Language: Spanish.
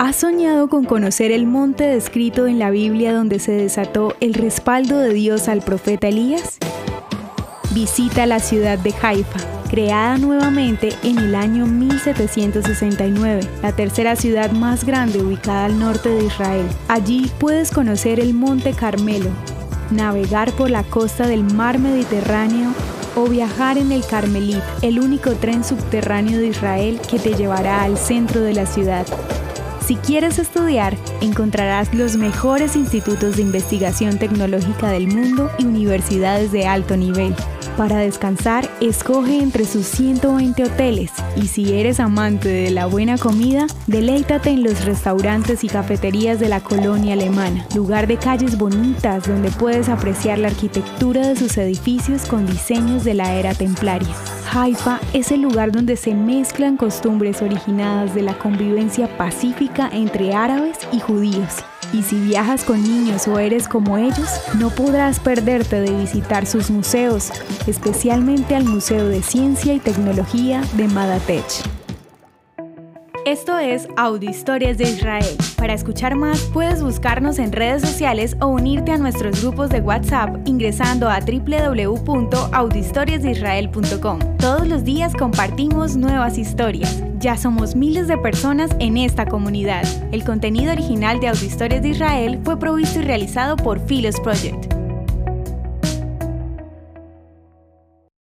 ¿Has soñado con conocer el monte descrito en la Biblia donde se desató el respaldo de Dios al profeta Elías? Visita la ciudad de Haifa, creada nuevamente en el año 1769, la tercera ciudad más grande ubicada al norte de Israel. Allí puedes conocer el Monte Carmelo, navegar por la costa del mar Mediterráneo o viajar en el Carmelit, el único tren subterráneo de Israel que te llevará al centro de la ciudad. Si quieres estudiar, encontrarás los mejores institutos de investigación tecnológica del mundo y universidades de alto nivel. Para descansar, escoge entre sus 120 hoteles. Y si eres amante de la buena comida, deleítate en los restaurantes y cafeterías de la colonia alemana, lugar de calles bonitas donde puedes apreciar la arquitectura de sus edificios con diseños de la era templaria. Haifa es el lugar donde se mezclan costumbres originadas de la convivencia pacífica entre árabes y judíos. Y si viajas con niños o eres como ellos, no podrás perderte de visitar sus museos, especialmente al Museo de Ciencia y Tecnología de Madatech. Esto es Audio Historias de Israel. Para escuchar más, puedes buscarnos en redes sociales o unirte a nuestros grupos de WhatsApp ingresando a www.audiohistoriasdeisrael.com. Todos los días compartimos nuevas historias. Ya somos miles de personas en esta comunidad. El contenido original de Audio Historias de Israel fue provisto y realizado por Philos Project.